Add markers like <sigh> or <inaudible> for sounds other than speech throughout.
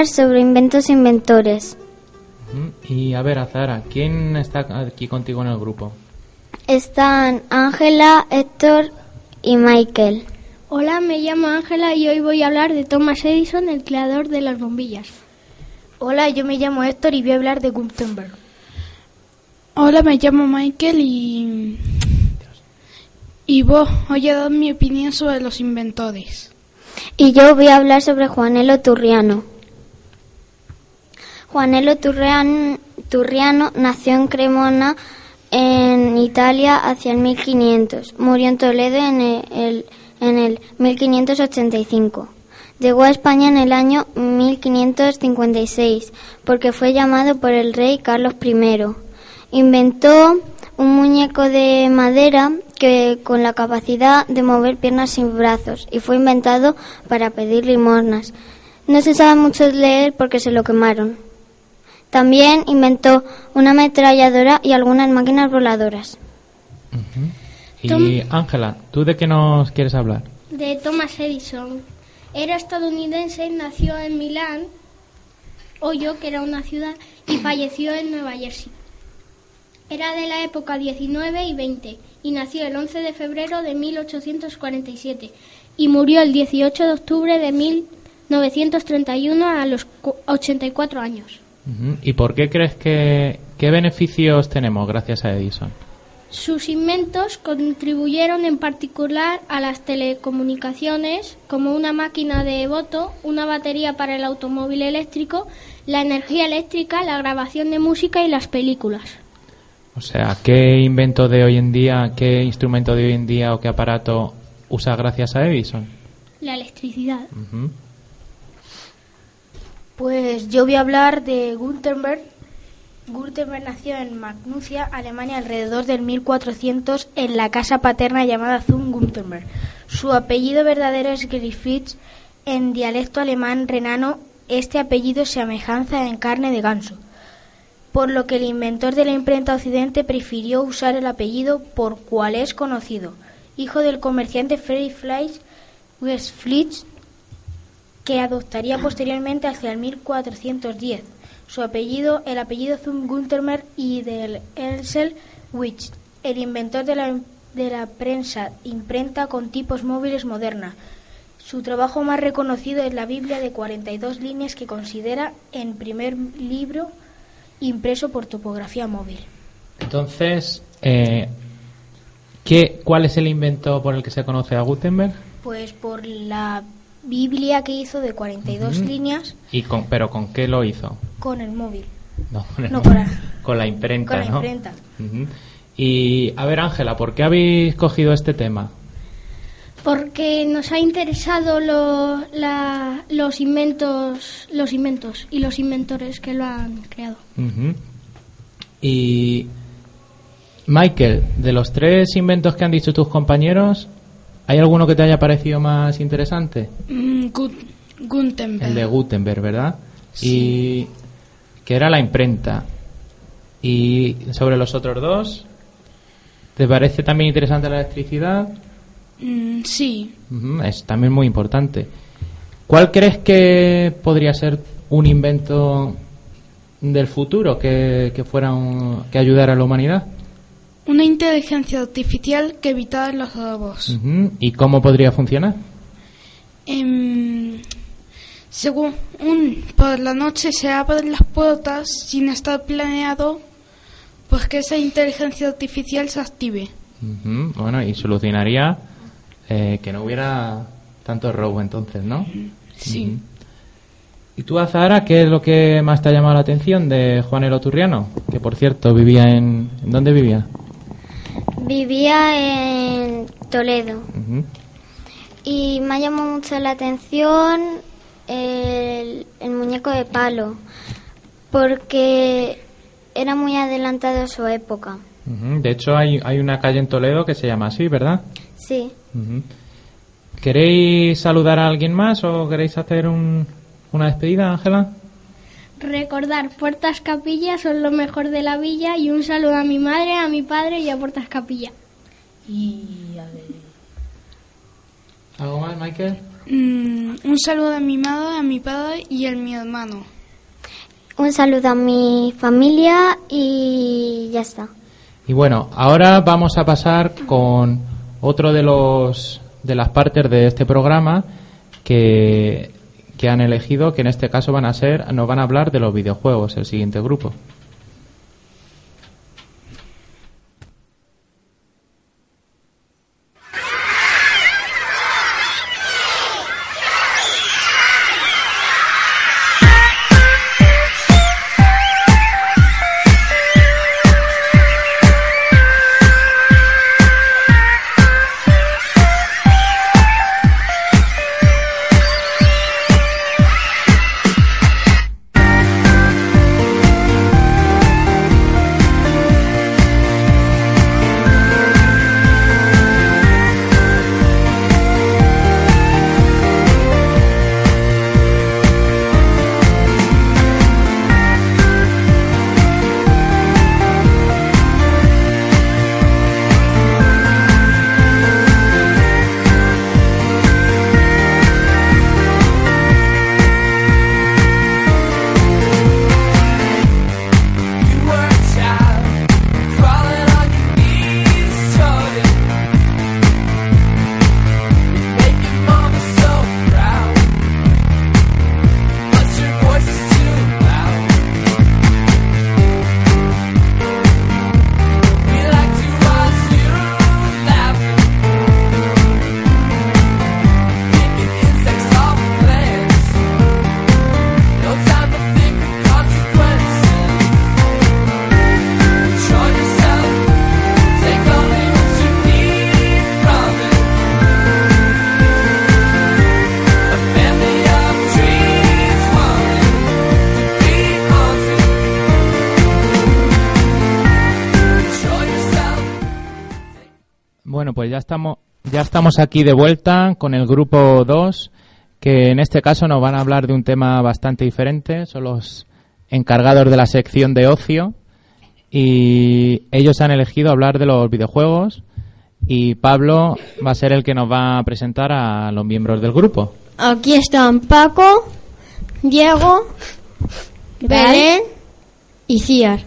hablar sobre inventos e inventores. Y a ver, Azara, ¿quién está aquí contigo en el grupo? Están Ángela, Héctor y Michael. Hola, me llamo Ángela y hoy voy a hablar de Thomas Edison, el creador de las bombillas. Hola, yo me llamo Héctor y voy a hablar de Gutenberg. Hola, me llamo Michael y... Y vos, hoy he dado mi opinión sobre los inventores. Y yo voy a hablar sobre Juanelo Turriano. Juanelo Turrian- Turriano nació en Cremona, en Italia, hacia el 1500. Murió en Toledo en el, en el 1585. Llegó a España en el año 1556 porque fue llamado por el rey Carlos I. Inventó un muñeco de madera que con la capacidad de mover piernas sin brazos y fue inventado para pedir limosnas. No se sabe mucho de leer porque se lo quemaron. También inventó una ametralladora y algunas máquinas voladoras. Y Ángela, ¿tú de qué nos quieres hablar? De Thomas Edison. Era estadounidense, nació en Milán, Ohio, que era una ciudad, y falleció en Nueva Jersey. Era de la época 19 y 20 y nació el 11 de febrero de 1847 y murió el 18 de octubre de 1931 a los cu- 84 años. ¿Y por qué crees que... ¿Qué beneficios tenemos gracias a Edison? Sus inventos contribuyeron en particular a las telecomunicaciones, como una máquina de voto, una batería para el automóvil eléctrico, la energía eléctrica, la grabación de música y las películas. O sea, ¿qué invento de hoy en día, qué instrumento de hoy en día o qué aparato usa gracias a Edison? La electricidad. Pues yo voy a hablar de Gutenberg. Gutenberg nació en Magnusia, Alemania, alrededor del 1400 en la casa paterna llamada Zum Gutenberg. Su apellido verdadero es Griffiths. En dialecto alemán renano, este apellido se amejanza en carne de ganso, por lo que el inventor de la imprenta occidente prefirió usar el apellido por cual es conocido, hijo del comerciante Freddy Fleisch Westflitz, que adoptaría posteriormente hacia el 1410. Su apellido, el apellido Zum Gutenberg y del Elsel Witch, el inventor de la, de la prensa imprenta con tipos móviles moderna. Su trabajo más reconocido es la Biblia de 42 líneas que considera en primer libro impreso por topografía móvil. Entonces, eh, ¿qué, ¿cuál es el invento por el que se conoce a Gutenberg? Pues por la Biblia que hizo de 42 Ujú. líneas Y con, ¿Pero con qué lo hizo? con el móvil. No, con, el No, móvil. con la- Con la imprenta, con la ¿no? imprenta. Y, a ver, Ángela, ¿por qué habéis cogido este tema? Porque nos ha interesado lo- la- los inventos, los inventos y los inventores que lo han creado. Y, Michael, de los tres inventos que han dicho tus compañeros, ¿hay alguno que te haya parecido más interesante? Mm, Gut- Gutenberg. El de Gutenberg, ¿verdad? Y que era la imprenta. Y sobre los otros dos, ¿te parece también interesante la electricidad? Mm, sí. Es también muy importante. ¿Cuál crees que podría ser un invento del futuro que, que fuera un- que ayudara a la humanidad? Una inteligencia artificial que evitara los robos. ¿Y cómo podría funcionar? Em, según un, por la noche se abren las puertas sin estar planeado, pues que esa inteligencia artificial se active. Bueno, y solucionaría eh, que no hubiera tanto robo entonces, ¿no? Sí. Ujú. ¿Y tú, Azahara, qué es lo que más te ha llamado la atención de Juan el Oturriano? Que, por cierto, vivía. ¿en dónde vivía? Vivía en Toledo y me ha llamado mucho la atención el, el muñeco de palo porque era muy adelantado a su época. Ujú. De hecho, hay, hay una calle en Toledo que se llama así, ¿verdad? Sí. ¿Queréis saludar a alguien más o queréis hacer un- una despedida, Ángela? Recordar, Puertas Capilla son lo mejor de la villa y un saludo a mi madre, a mi padre y a Puertas Capilla. Y a ver, ¿Algo más, Michael? Mm, un saludo a mi madre, a mi padre y a mi hermano. Un saludo a mi familia y ya está. Y bueno, ahora vamos a pasar con otro de los de las partes de este programa que, que han elegido, que en este caso van a ser, nos van a hablar de los videojuegos, el siguiente grupo. Estamos aquí de vuelta con el grupo 2, que en este caso nos van a hablar de un tema bastante diferente. Son los encargados de la sección de ocio y ellos han elegido hablar de los videojuegos y Pablo va a ser el que nos va a presentar a los miembros del grupo. Aquí están Paco, Diego, Belén y Ciar.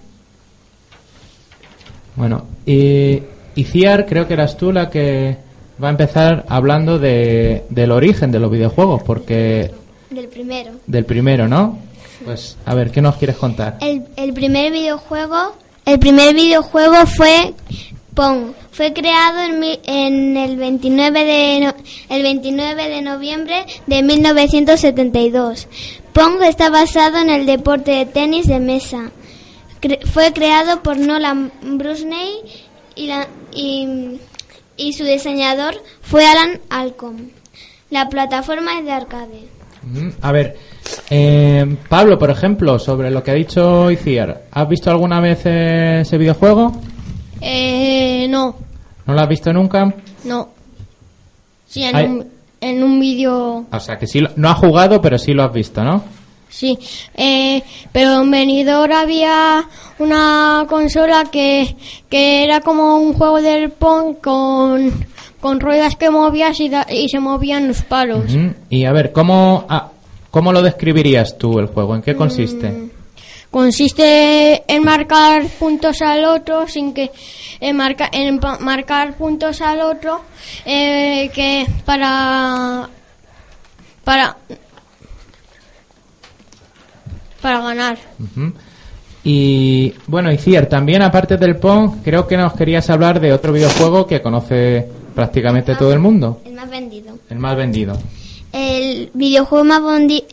Bueno, y, y Ciar, creo que eras tú la que va a empezar hablando de, del origen de los videojuegos, porque Del primero. del primero, ¿no? Pues a ver, ¿qué nos quieres contar? El, el primer videojuego, el primer videojuego fue Pong. Fue creado en, en el 29 de no- el 29 de noviembre de 1972. Pong está basado en el deporte de tenis de mesa. Cre- fue creado por Nolan Brusney y, la- y, y su diseñador fue Alan Alcom. La plataforma es de arcade. Mm, A ver, eh, Pablo, por ejemplo, sobre lo que ha dicho Iciar, ¿has visto alguna vez eh, ese videojuego? Eh, no, ¿No lo has visto nunca? no. Sí, en Ay. un, en un vídeo, O sea, que sí, lo- no has jugado, pero sí lo has visto, ¿no? Sí. Eh, pero en venidor había una consola que, que era como un juego del Pong con, con ruedas que movías y, da- y se movían los palos. Y a ver, ¿cómo, ah, ¿cómo lo describirías tú el juego? ¿En qué consiste? consiste en marcar puntos al otro sin que en, marca- en marcar puntos al otro eh, que para para para ganar Ujú. Y bueno, Iciar, también aparte del Pong, creo que nos querías hablar de otro videojuego que conoce prácticamente todo el mundo, El más vendido. el más vendido. El videojuego más,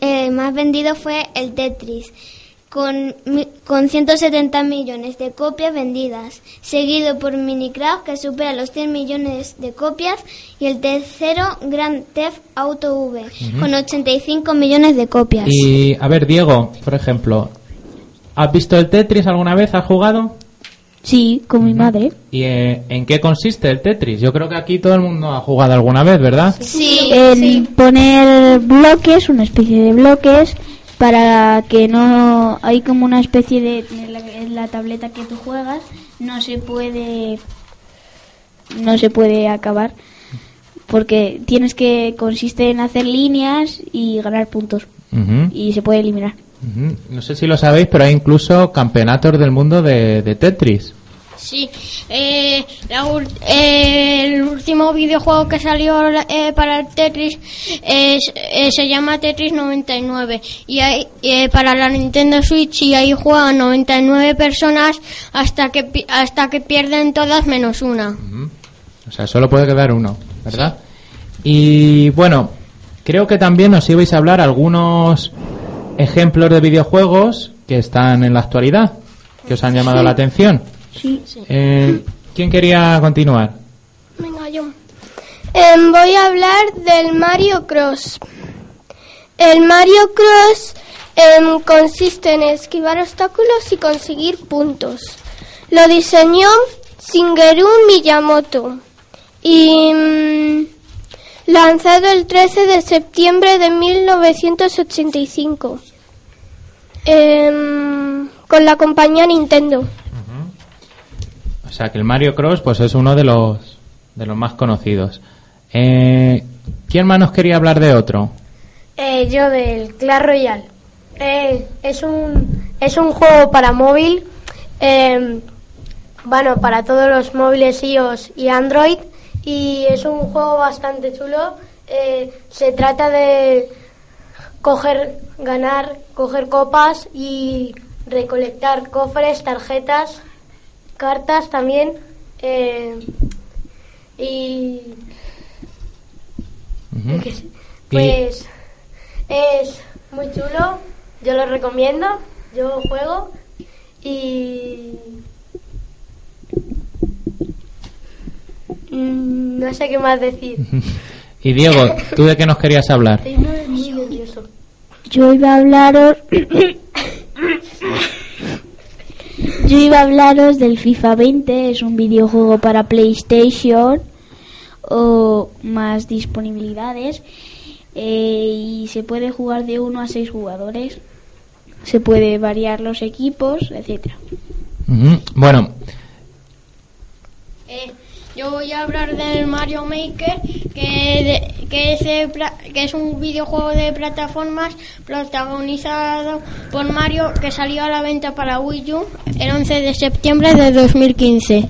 eh, más vendido fue el Tetris, con, mi- con 170 millones de copias vendidas, seguido por Minecraft, que supera los 100 millones de copias, y el tercero, Grand Theft Auto V, con 85 millones de copias. Y a ver, Diego, por ejemplo, ¿has visto el Tetris alguna vez? ¿Has jugado? Sí, con mi madre. ¿Y eh, en qué consiste el Tetris? Yo creo que aquí todo el mundo ha jugado alguna vez, ¿verdad? Sí, El poner bloques, una especie de bloques, para que no. Hay como una especie de. En la, en la tableta que tú juegas, no se puede. No se puede acabar. porque tienes que consiste en hacer líneas y ganar puntos y se puede eliminar. No sé si lo sabéis, pero hay incluso campeonatos del mundo de, de Tetris. Sí, eh, la eh, el último videojuego que salió eh, para el Tetris eh, se llama Tetris 99 y hay, eh, para la Nintendo Switch y ahí juegan 99 personas hasta que hasta que pierden todas menos una. O sea, solo puede quedar uno, ¿verdad? Y bueno, creo que también nos ibais a hablar algunos ejemplos de videojuegos que están en la actualidad, que os han llamado la atención. Sí. Eh, ¿Quién quería continuar? Venga, yo. Em, voy a hablar del Mario Cross. El Mario Cross em, consiste en esquivar obstáculos y conseguir puntos. Lo diseñó Shigeru Miyamoto y mm, lanzado el 13 de septiembre de 1985 em, con la compañía Nintendo. O sea, que el Mario Cross pues es uno de los de los más conocidos. Eh, ¿Quién más nos quería hablar de otro? Eh, yo del Clash Royale. Eh, es un es un juego para móvil. eh, bueno, para todos los móviles iOS y Android. Y es un juego bastante chulo. Eh, se trata de coger, ganar, coger copas y recolectar cofres, tarjetas, cartas también. eh, y. Y- Pues es muy chulo, yo lo recomiendo, yo juego y Mm, no sé qué más decir. Y Diego, ¿tú de qué nos querías hablar? Estoy muy, muy nervioso. Yo iba a hablaros. <coughs> <coughs> Yo iba a hablaros del FIFA 20, es un videojuego para PlayStation o más disponibilidades eh, y se puede jugar de 1 a 6 jugadores. Se puede variar los equipos, etcétera. Bueno, Eh, yo voy a hablar del Mario Maker, que, de- que, es que es un videojuego de plataformas protagonizado por Mario que salió a la venta para Wii U el 11 de septiembre de 2015,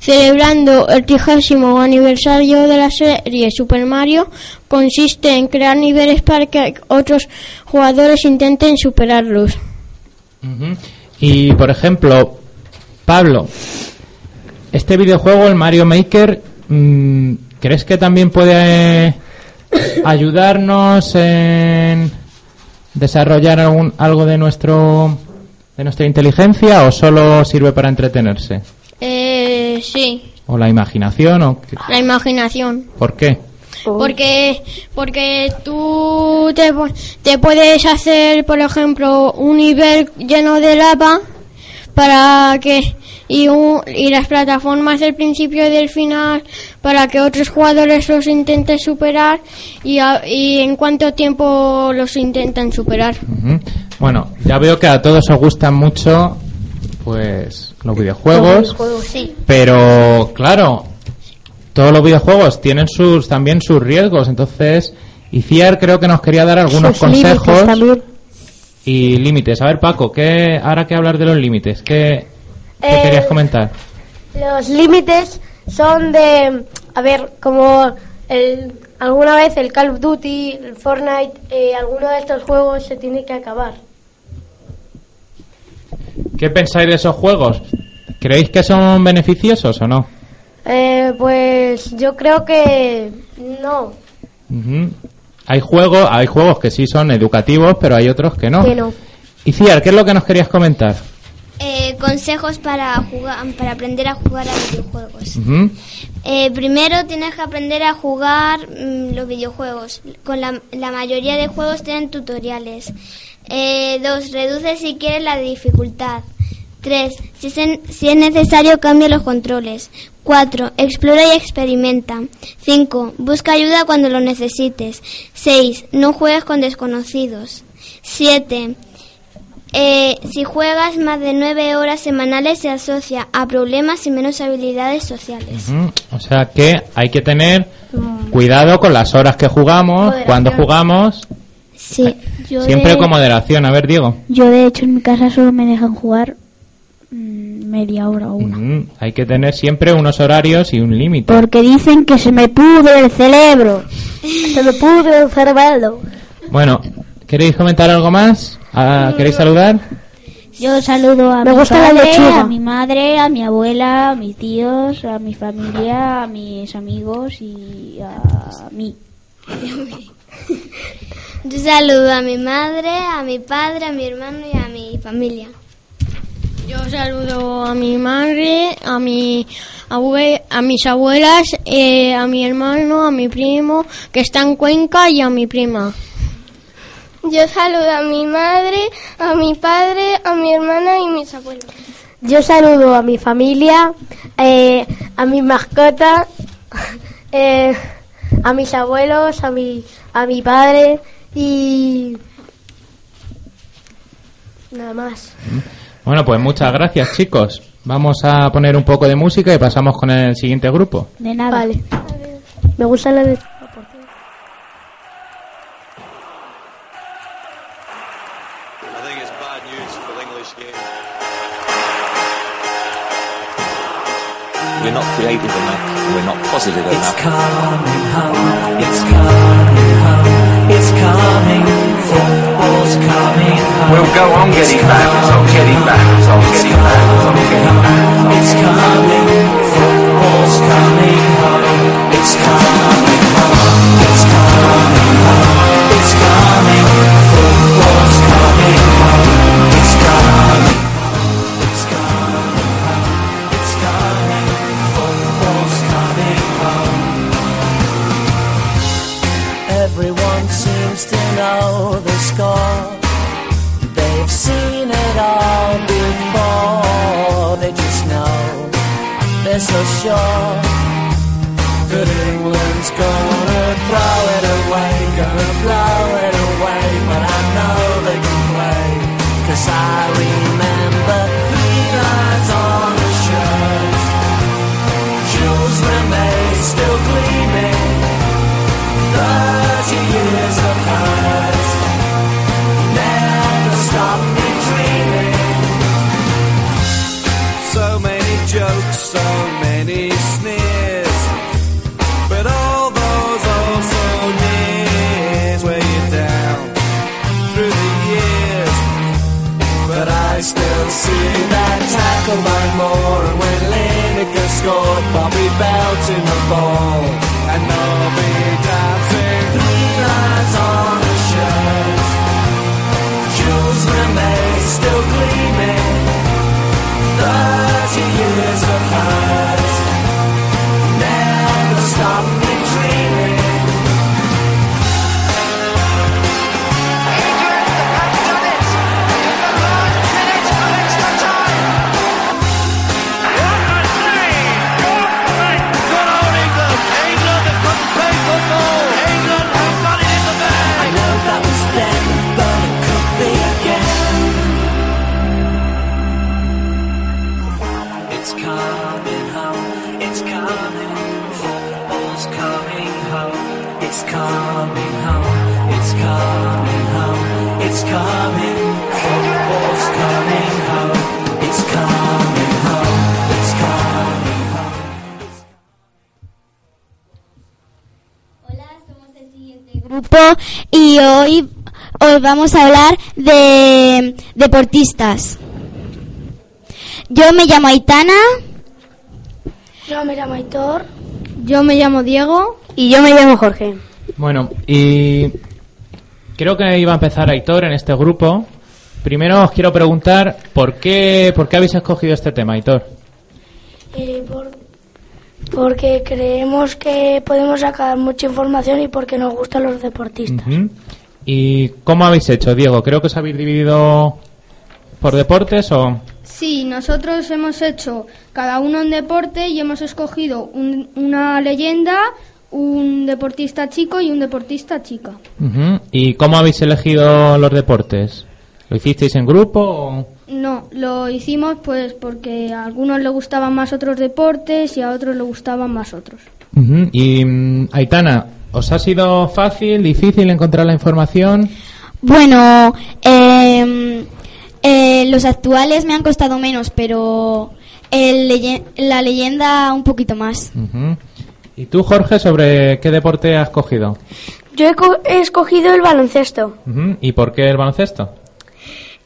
celebrando el trigésimo aniversario de la serie Super Mario. Consiste en crear niveles para que otros jugadores intenten superarlos. Y por ejemplo, Pablo, este videojuego, el Mario Maker, mm, ¿crees que también puede eh, ayudarnos en desarrollar algún, algo de nuestro de nuestra inteligencia o solo sirve para entretenerse? Eh, sí, ¿O la imaginación? O qué? la imaginación. ¿Por qué? Porque, porque tú te, te puedes hacer, por ejemplo, un nivel lleno de lava para que y, un- y las plataformas del principio y del final para que otros jugadores los intenten superar y, a- y en cuánto tiempo los intentan superar. Bueno, ya veo que a todos os gustan mucho pues los videojuegos. Sí. Pero claro, todos los videojuegos tienen sus también sus riesgos, entonces Iciar creo que nos quería dar algunos Sus consejos y límites. A ver, Paco, ¿qué ahora que hablar de los límites? ¿Qué, qué Eh, querías comentar? Los límites son de, a ver, como el, alguna vez el Call of Duty, el Fortnite, eh, alguno de estos juegos se tiene que acabar. ¿Qué pensáis de esos juegos? ¿Creéis que son beneficiosos o no? Eh, pues yo creo que no, Ujú. Hay juegos, hay juegos que sí son educativos, pero hay otros que no. que no. Iciar, ¿qué es lo que nos querías comentar? Eh, consejos para jugar, para aprender a jugar a videojuegos. Eh, primero tienes que aprender a jugar mm, los videojuegos. Con la, la mayoría de juegos tienen tutoriales. Eh, dos, reduce si quieres la dificultad. Tres, si es, en- si es necesario cambia los controles. Cuatro, explora y experimenta. Cinco, busca ayuda cuando lo necesites. Seis, no juegues con desconocidos. Siete, eh, si juegas más de nueve horas semanales se asocia a problemas y menos habilidades sociales. Ujú. O sea que hay que tener Cuidado con las horas que jugamos, cuando jugamos, Sí, yo siempre de, con moderación. A ver, Diego. yo de hecho en mi casa solo me dejan jugar mm, media hora o una. Hay que tener siempre unos horarios y un límite. Porque dicen que se me pudre el cerebro. <laughs> Se me pudre el cerebelo. Bueno, ¿queréis comentar algo más? Ah, ¿Queréis saludar? Yo saludo a Me mi gusta la padre, lechuga. a mi madre, a mi abuela, a mis tíos, a mi familia, a mis amigos y a mí. Yo saludo a mi madre, a mi padre, a mi hermano y a mi familia. Yo saludo a mi madre, a mi abue- a mis abuelas, eh, a mi hermano, a mi primo que está en Cuenca y a mi prima. Yo saludo a mi madre, a mi padre, a mi hermana y mis abuelos. Yo saludo a mi familia, eh, a mi mascota, <laughs> eh, a mis abuelos, a mi, a mi padre y nada más. Bueno, pues muchas gracias, chicos. Vamos a poner un poco de música y pasamos con el siguiente grupo. De nada. Vale. Me gusta la de... We're not creative enough. We're not positive It's enough. coming home, it's coming home, it's coming, football's coming home. We'll go on getting back, on getting back, on getting back, on getting back. It's coming, football's coming home, it's coming It's coming home, it's coming home, it's coming, football's coming home. It's coming home, it's coming home. Hola, somos el siguiente grupo y hoy os vamos a hablar de deportistas. Yo me llamo Aitana. Yo me llamo Aitor. Yo me llamo Diego. Y yo me llamo Jorge. Bueno, y creo que iba a empezar Aitor en este grupo. Primero os quiero preguntar por qué, por qué habéis escogido este tema, Aitor. Eh, por- porque creemos que podemos sacar mucha información y porque nos gustan los deportistas. ¿Y cómo habéis hecho, Diego? Creo que os habéis dividido por deportes o... Sí, nosotros hemos hecho cada uno un deporte y hemos escogido un- una leyenda, un deportista chico y un deportista chica. ¿Y cómo habéis elegido los deportes? ¿Lo hicisteis en grupo o...? No, lo hicimos pues porque a algunos les gustaban más otros deportes y a otros les gustaban más otros. Y mm, Aitana, ¿os ha sido fácil, difícil encontrar la información? Bueno, eh, eh, los actuales me han costado menos, pero el leye- la leyenda un poquito más. ¿Y tú, Jorge, sobre qué deporte has cogido? Yo he, co- he escogido el baloncesto. ¿Y por qué el baloncesto?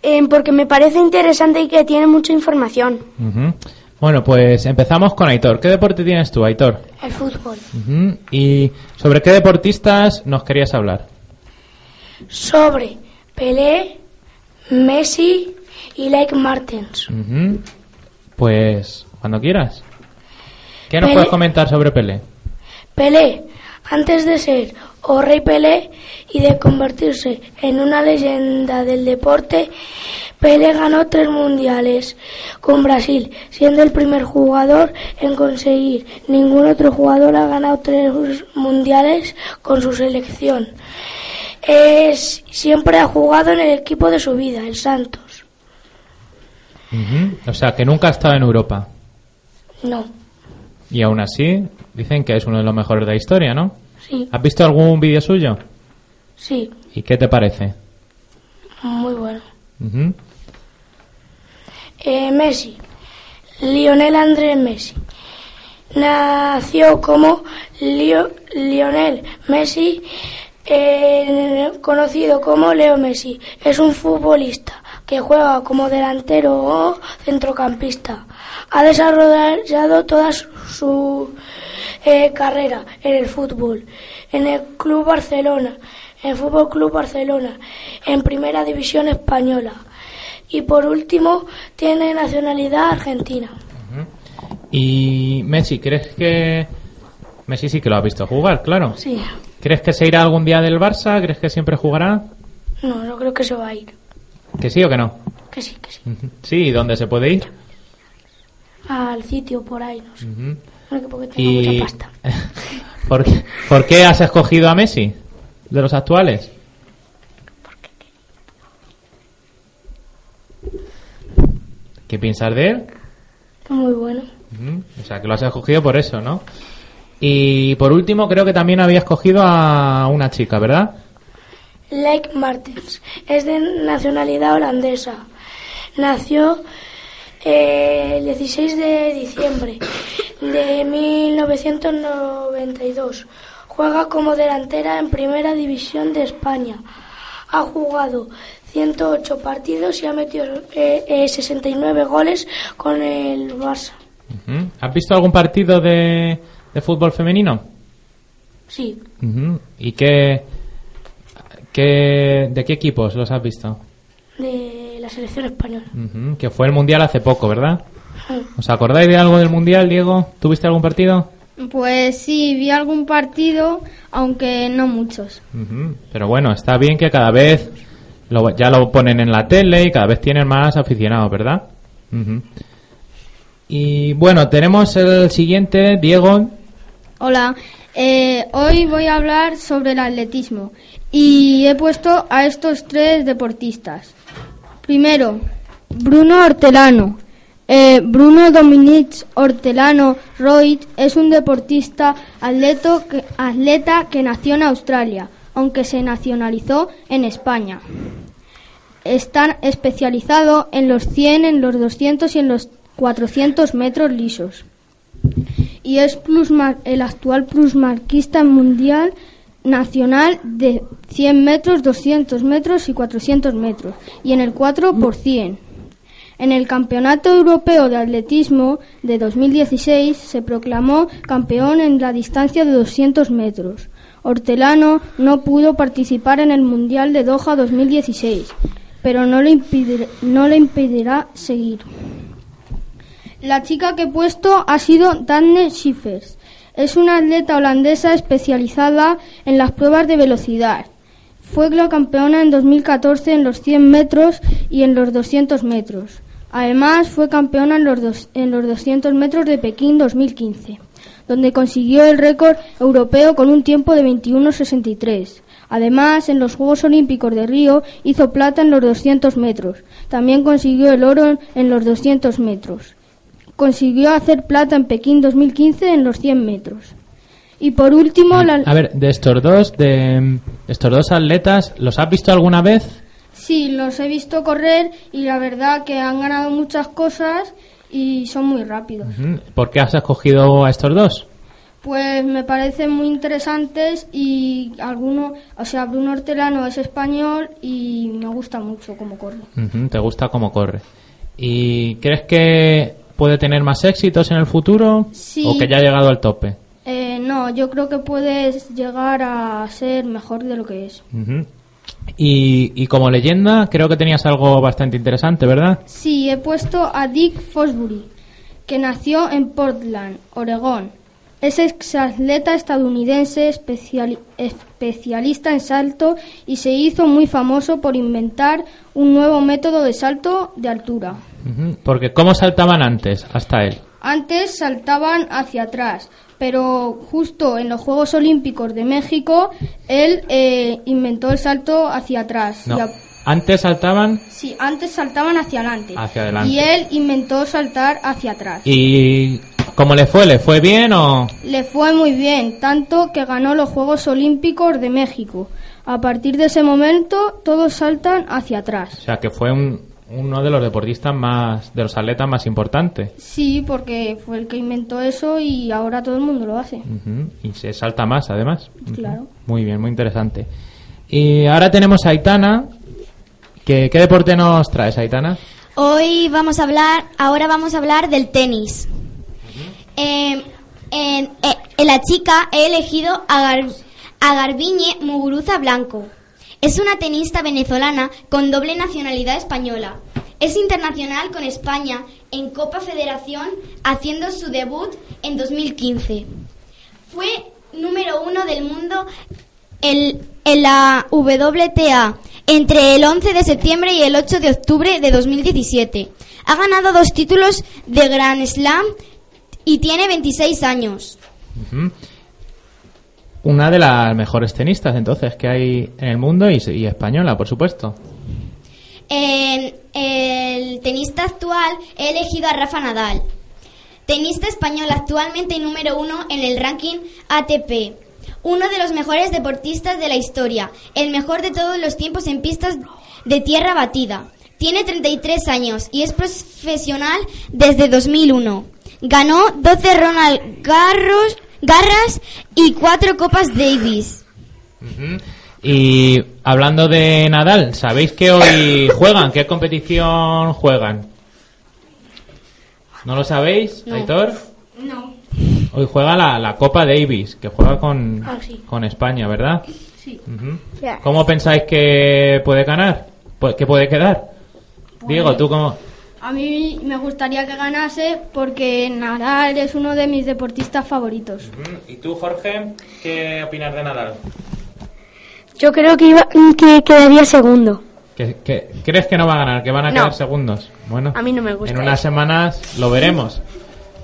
eh, porque me parece interesante y que tiene mucha información. Bueno, pues empezamos con Aitor. ¿Qué deporte tienes tú, Aitor? El fútbol. ¿Y sobre qué deportistas nos querías hablar? Sobre Pelé, Messi y Like Martens. Pues cuando quieras. ¿Qué nos Pelé- puedes comentar sobre Pelé? Pelé, antes de ser o rey Pelé y de convertirse en una leyenda del deporte, Pelé ganó tres mundiales con Brasil, siendo el primer jugador en conseguir. Ningún otro jugador ha ganado tres mundiales con su selección. Es, siempre ha jugado en el equipo de su vida, el Santos. O sea, que nunca ha estado en Europa. No, Y aún así, dicen que es uno de los mejores de la historia, ¿no? sí, ¿Has visto algún vídeo suyo? sí, ¿Y qué te parece? muy bueno. Eh, Messi, Lionel Andrés Messi. Nació como Lio- Lionel Messi, eh, conocido como Leo Messi. Es un futbolista que juega como delantero o centrocampista. Ha desarrollado toda su, su, eh, carrera en el fútbol, en el Club Barcelona, en el Fútbol Club Barcelona, en Primera División Española. Y por último, tiene nacionalidad argentina. Y Messi, ¿crees que... Messi sí que lo ha visto jugar, claro. Sí. ¿Crees que se irá algún día del Barça? ¿Crees que siempre jugará? No, no creo que se va a ir. ¿Que sí o que no? Que sí, que sí. Sí, ¿y dónde se puede ir? Al sitio por ahí, no sé. Ujú. Bueno, que porque tengo Y... mucha pasta. <laughs> ¿Por, qué, por qué has escogido a Messi? ¿De los actuales? ¿Qué piensas de él? Muy bueno. Ujú. O sea, que lo has escogido por eso, ¿no? Y por último, creo que también habías escogido a una chica, ¿verdad? Lake Martens es de nacionalidad holandesa. Nació eh, el 16 de diciembre de 1992. Juega como delantera en Primera División de España. Ha jugado 108 partidos y ha metido eh, eh, 69 goles con el Barça. ¿Has visto algún partido de, de fútbol femenino? Sí. ¿Y qué, qué, de qué equipos los has visto? de la selección española. Que fue el Mundial hace poco, ¿verdad? ¿Os acordáis de algo del Mundial, Diego? ¿Tuviste algún partido? Pues sí, vi algún partido, aunque no muchos. Pero bueno, está bien que cada vez lo- ya lo ponen en la tele y cada vez tienen más aficionados, ¿verdad? Y bueno, tenemos el siguiente, Diego. Hola, eh, hoy voy a hablar sobre el atletismo y he puesto a estos tres deportistas. Primero, Bruno Hortelano. Eh, Bruno Dominic Hortelano Roig es un deportista atleto atleta que nació en Australia, aunque se nacionalizó en España. Está especializado en los 100, en los 200 y en los 400 metros lisos y es plusmar- el actual plusmarquista mundial nacional de 100 metros, 200 metros y 400 metros, y en el 4 por 100. En el Campeonato Europeo de Atletismo de 2016 se proclamó campeón en la distancia de 200 metros. Hortelano no pudo participar en el Mundial de Doha 2016, pero no le, impedir- no le impedirá seguir. La chica que he puesto ha sido Danne Schiffers. Es una atleta holandesa especializada en las pruebas de velocidad. Fue campeona en 2014 en los 100 metros y en los 200 metros. Además, fue campeona en los, dos- en los 200 metros de Pekín 2015, donde consiguió el récord europeo con un tiempo de 21.63. Además, en los Juegos Olímpicos de Río hizo plata en los 200 metros. También consiguió el oro en los 200 metros consiguió hacer plata en Pekín 2015 en los 100 metros. Y por último, la... A ver, de estos dos, de estos dos atletas, ¿los has visto alguna vez? Sí, los he visto correr y la verdad que han ganado muchas cosas y son muy rápidos. ¿Por qué has escogido a estos dos? Pues me parecen muy interesantes y alguno, o sea, Bruno Hortelano es español y me gusta mucho cómo corre. ¿Te gusta cómo corre? ¿Y crees que puede tener más éxitos en el futuro? Sí. ¿O que ya ha llegado al tope? Eh, no, yo creo que puedes llegar a ser mejor de lo que es. Ujú. y, y como leyenda, creo que tenías algo bastante interesante, ¿verdad? Sí, he puesto a Dick Fosbury, que nació en Portland, Oregón. Es exatleta estadounidense especiali- especialista en salto y se hizo muy famoso por inventar un nuevo método de salto de altura. Porque ¿cómo saltaban antes hasta él? Antes saltaban hacia atrás, pero justo en los Juegos Olímpicos de México él eh, inventó el salto hacia atrás. No. A- Antes saltaban sí, antes saltaban hacia adelante. Hacia adelante. Y él inventó saltar hacia atrás. y ¿cómo le fue? ¿Le fue bien o...? Le fue muy bien, tanto que ganó los Juegos Olímpicos de México. A partir de ese momento, todos saltan hacia atrás. O sea, que fue un- uno de los deportistas más, de los atletas más importantes. Sí, porque fue el que inventó eso y ahora todo el mundo lo hace. Ujú. Y se salta más, además. Claro. Muy bien, muy interesante. Y ahora tenemos a Aitana. que ¿Qué deporte nos traes, Aitana? Hoy vamos a hablar, ahora vamos a hablar del tenis. Eh, en, eh, en la chica he elegido a, Gar- a Garbiñe Muguruza Blanco. Es una tenista venezolana con doble nacionalidad española. Es internacional con España en Copa Federación, haciendo su debut en 2015. Fue número uno del mundo en la WTA entre el 11 de septiembre y el 8 de octubre de 2017. Ha ganado dos títulos de Grand Slam y tiene 26 años. Una de las mejores tenistas, entonces, que hay en el mundo y, española, por supuesto. En el tenista actual he elegido a Rafa Nadal. Tenista español actualmente número uno en el ranking ATP. Uno de los mejores deportistas de la historia. El mejor de todos los tiempos en pistas de tierra batida. Tiene 33 años y es profesional desde 2001. Ganó 12 Ronald Garros, Garras y 4 Copas Davis. Y hablando de Nadal, ¿sabéis que hoy <laughs> juegan? ¿Qué competición juegan? ¿No lo sabéis, No. Aitor? No. Hoy juega la, la Copa Davis, que juega con, Ah, sí. con España, ¿verdad? Sí. ¿Cómo pensáis que puede ganar? Pu- ¿Qué puede quedar? Diego, ¿tú cómo...? A mí me gustaría que ganase porque Nadal es uno de mis deportistas favoritos. ¿Y tú, Jorge? ¿Qué opinas de Nadal? Yo creo que, iba, que quedaría segundo. ¿Que, que- crees que no va a ganar? ¿Que van a No. quedar segundos? Bueno, A mí no me gusta en unas eso. semanas lo veremos.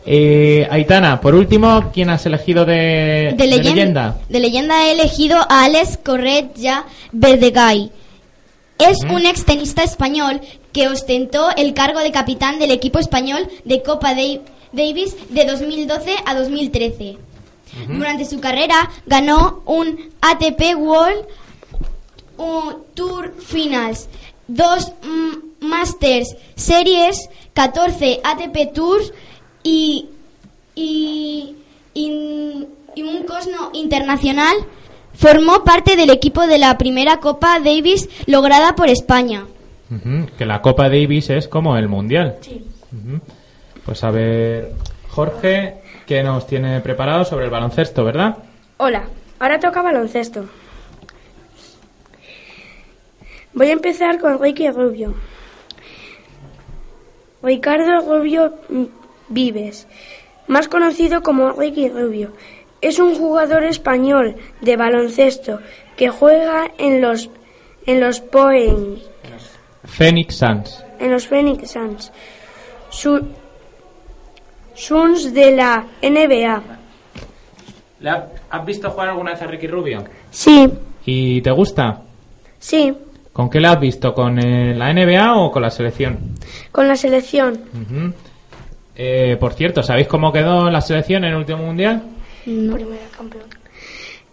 Eh, Aitana, por último, ¿quién has elegido de, de, de leyen- leyenda? de leyenda he elegido a Alex Corretja Verdegay. Es un extenista español que ostentó el cargo de capitán del equipo español de Copa Davis de 2012 a 2013. Durante su carrera ganó un ATP World Tour Finals, dos mm, Masters Series, 14 ATP Tours y, y, y- y un Cosno Internacional. Formó parte del equipo de la primera Copa Davis lograda por España. Que la Copa Davis es como el Mundial. Ujú. Pues a ver, Jorge, ¿qué nos tiene preparado sobre el baloncesto, verdad? Hola, ahora toca baloncesto. Voy a empezar con Ricky Rubio. Ricardo Rubio Vives, más conocido como Ricky Rubio, es un jugador español de baloncesto que juega en los en los Poen, Phoenix Suns. en los Phoenix Suns. Su- Suns de la NBA. ¿Le ha- ¿Has visto jugar alguna vez a Ricky Rubio? Sí, ¿Y te gusta? sí, ¿Con qué le has visto? ¿Con eh, la NBA o con la selección? con la selección. Eh, por cierto, ¿sabéis cómo quedó la selección en el último mundial? Primera campeón.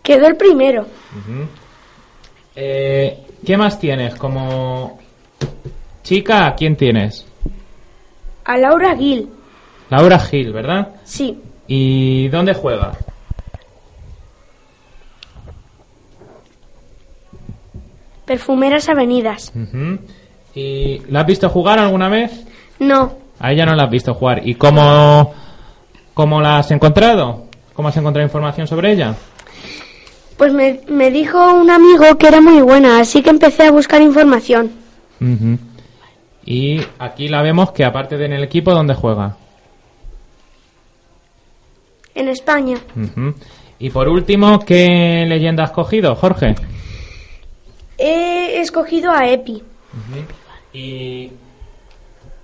Quedó el primero. Eh, ¿Qué más tienes? Como chica, ¿a quién tienes? A Laura Gil. Laura Gil, ¿verdad? Sí. ¿Y dónde juega? Perfumeras Avenidas. ¿Y la has visto jugar alguna vez? No. A ella no la has visto jugar. ¿Y cómo, cómo la has encontrado? ¿Cómo has encontrado información sobre ella? Pues me, me dijo un amigo que era muy buena, así que empecé a buscar información. Y aquí la vemos que aparte de en el equipo, ¿dónde juega? En España. Y por último, ¿qué leyenda has cogido, Jorge? He escogido a Epi. ¿Y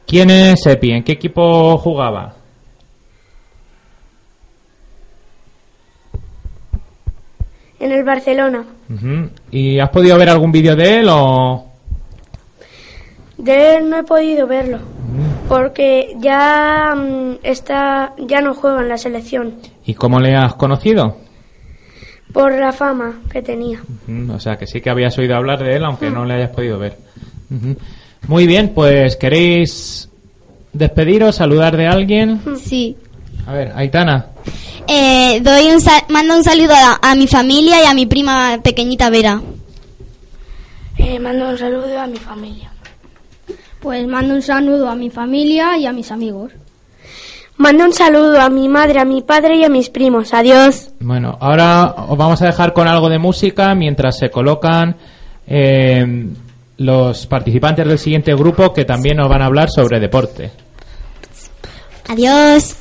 quién es Epi? ¿En qué equipo jugaba? En el Barcelona. ¿Y has podido ver algún vídeo de él o...? De él no he podido verlo. Porque ya mm, está, ya no juega en la selección. ¿Y cómo le has conocido? Por la fama que tenía. O sea, que sí que habías oído hablar de él, aunque no le hayas podido ver. Muy bien, pues ¿queréis despediros, saludar de alguien? Sí. A ver, Aitana. Eh, doy un sal- mando un saludo a, a mi familia y a mi prima pequeñita Vera. Eh, mando un saludo a mi familia. Pues mando un saludo a mi familia y a mis amigos. Mando un saludo a mi madre, a mi padre y a mis primos. Adiós. Bueno, ahora os vamos a dejar con algo de música mientras se colocan eh, los participantes del siguiente grupo que también nos van a hablar sobre deporte. Adiós.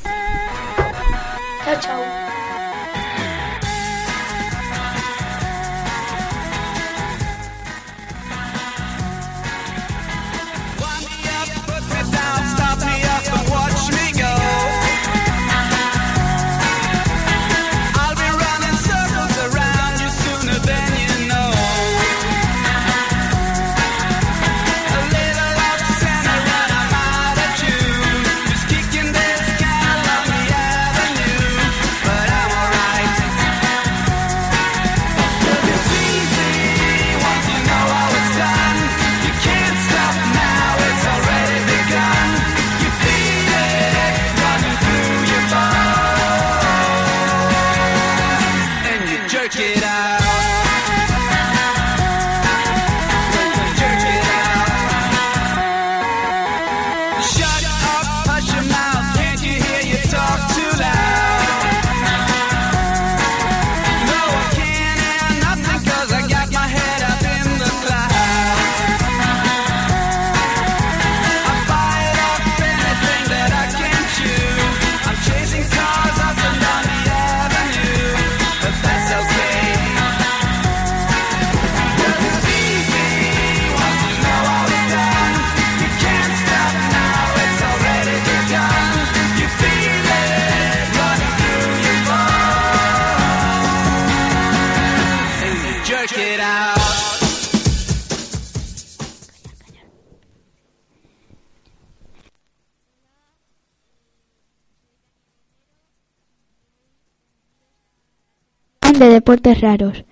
Deportes raros.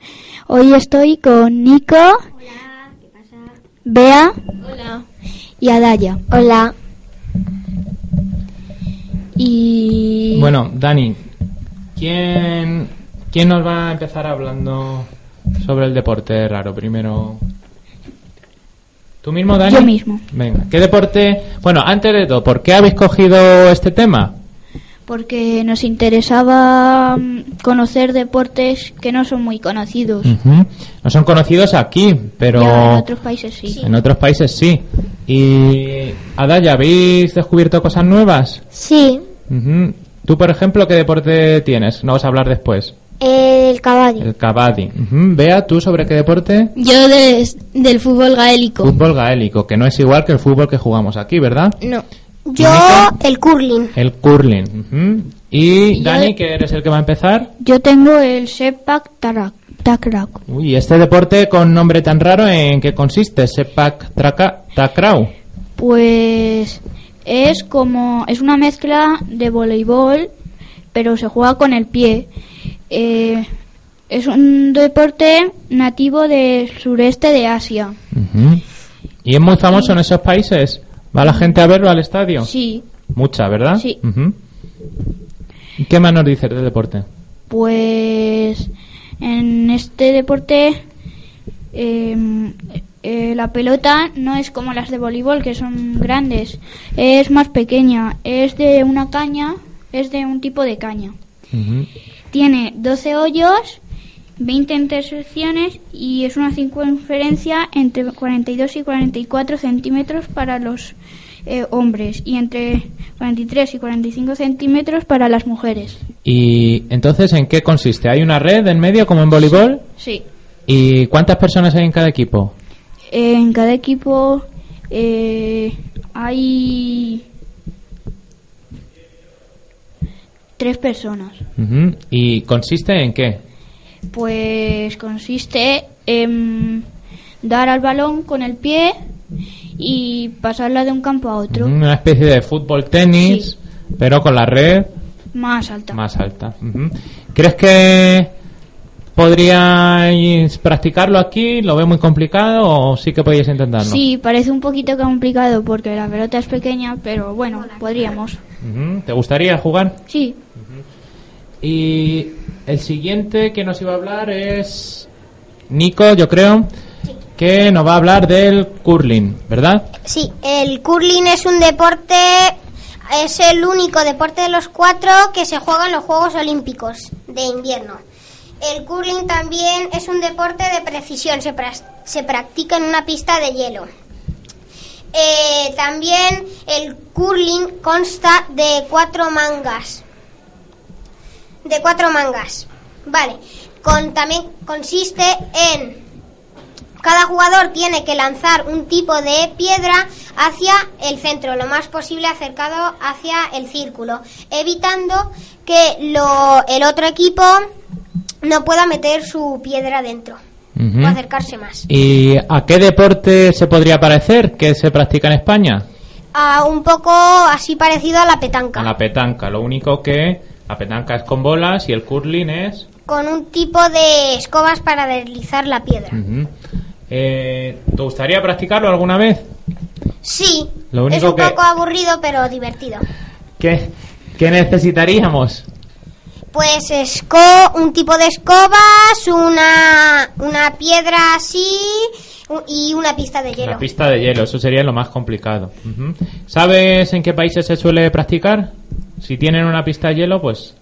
Hoy estoy con Nico, Bea Hola. y Adaya. Hola. Y Bueno, Dani, ¿quién, ¿quién nos va a empezar hablando sobre el deporte raro? Primero. ¿Tú mismo, Dani? Yo mismo. Venga, ¿qué deporte? Bueno, antes de todo, ¿por qué habéis cogido este tema? Porque nos interesaba mm, conocer deportes que no son muy conocidos. No son conocidos aquí, pero Ya en otros países sí. en otros países sí. Y Adaya, ¿habéis descubierto cosas nuevas? Sí, Ujú. Tú, por ejemplo, ¿qué deporte tienes? No vas a hablar después. el caballo. El kabaddi. Ujú. Bea, ¿tú sobre qué deporte? Yo de- del fútbol gaélico. Fútbol gaélico, que no es igual que el fútbol que jugamos aquí, ¿verdad? No. Yo, el curling. El curling. Y Dani, que eres el que va a empezar. Yo tengo el Sepak Tarak. Takraw. Uy, este deporte con nombre tan raro, ¿en qué consiste? Sepak takraw. Pues es como es una mezcla de voleibol, pero se juega con el pie. Eh, es un deporte nativo del sureste de Asia. ¿Y es muy famoso en esos países? ¿Va la gente a verlo al estadio? Sí, Mucha, ¿verdad? Sí. ¿Y ¿Qué más nos dices del deporte? pues en este deporte eh, eh, la pelota no es como las de voleibol que son grandes, es más pequeña, es de una caña, es de un tipo de caña. Tiene 12 hoyos, 20 intersecciones y es una circunferencia entre 42 y 44 centímetros para los eh, hombres y entre 43 y 45 centímetros para las mujeres. ¿Y entonces en qué consiste? ¿Hay una red en medio como en voleibol? Sí. ¿Y cuántas personas hay en cada equipo? En cada equipo eh, hay tres personas. ¿Y consiste en qué? Pues consiste en dar al balón con el pie y pasarla de un campo a otro. Una especie de fútbol tenis, pero con la red Más alta. más alta. Ujú. ¿Crees que podríais practicarlo aquí? ¿Lo veo muy complicado o sí que podéis intentarlo? Sí, parece un poquito complicado porque la pelota es pequeña, pero bueno, podríamos. Ujú. ¿Te gustaría jugar? Sí. Y el siguiente que nos iba a hablar es Nico, yo creo, que nos va a hablar del curling, ¿verdad? Sí, el curling es un deporte, es el único deporte de los cuatro que se juega en los Juegos Olímpicos de invierno. El curling también es un deporte de precisión, se, practica en una pista de hielo. Eh, también el curling consta de cuatro mangas. De cuatro mangas. Vale. Con, también consiste en cada jugador tiene que lanzar un tipo de piedra hacia el centro, lo más posible acercado hacia el círculo, evitando que lo- el otro equipo no pueda meter su piedra dentro o acercarse más. ¿Y a qué deporte se podría parecer que se practica en España? A un poco así parecido a la petanca, A la petanca. Lo único que la petanca es con bolas y el curling es... con un tipo de escobas para deslizar la piedra. Eh, ¿Te gustaría practicarlo alguna vez? Sí, Lo es un que- poco aburrido pero divertido. ¿Qué, qué necesitaríamos? Pues esco, un tipo de escobas, una, una piedra así y una pista de hielo. La pista de hielo, eso sería lo más complicado. ¿Sabes en qué países se suele practicar? Si tienen una pista de hielo, pues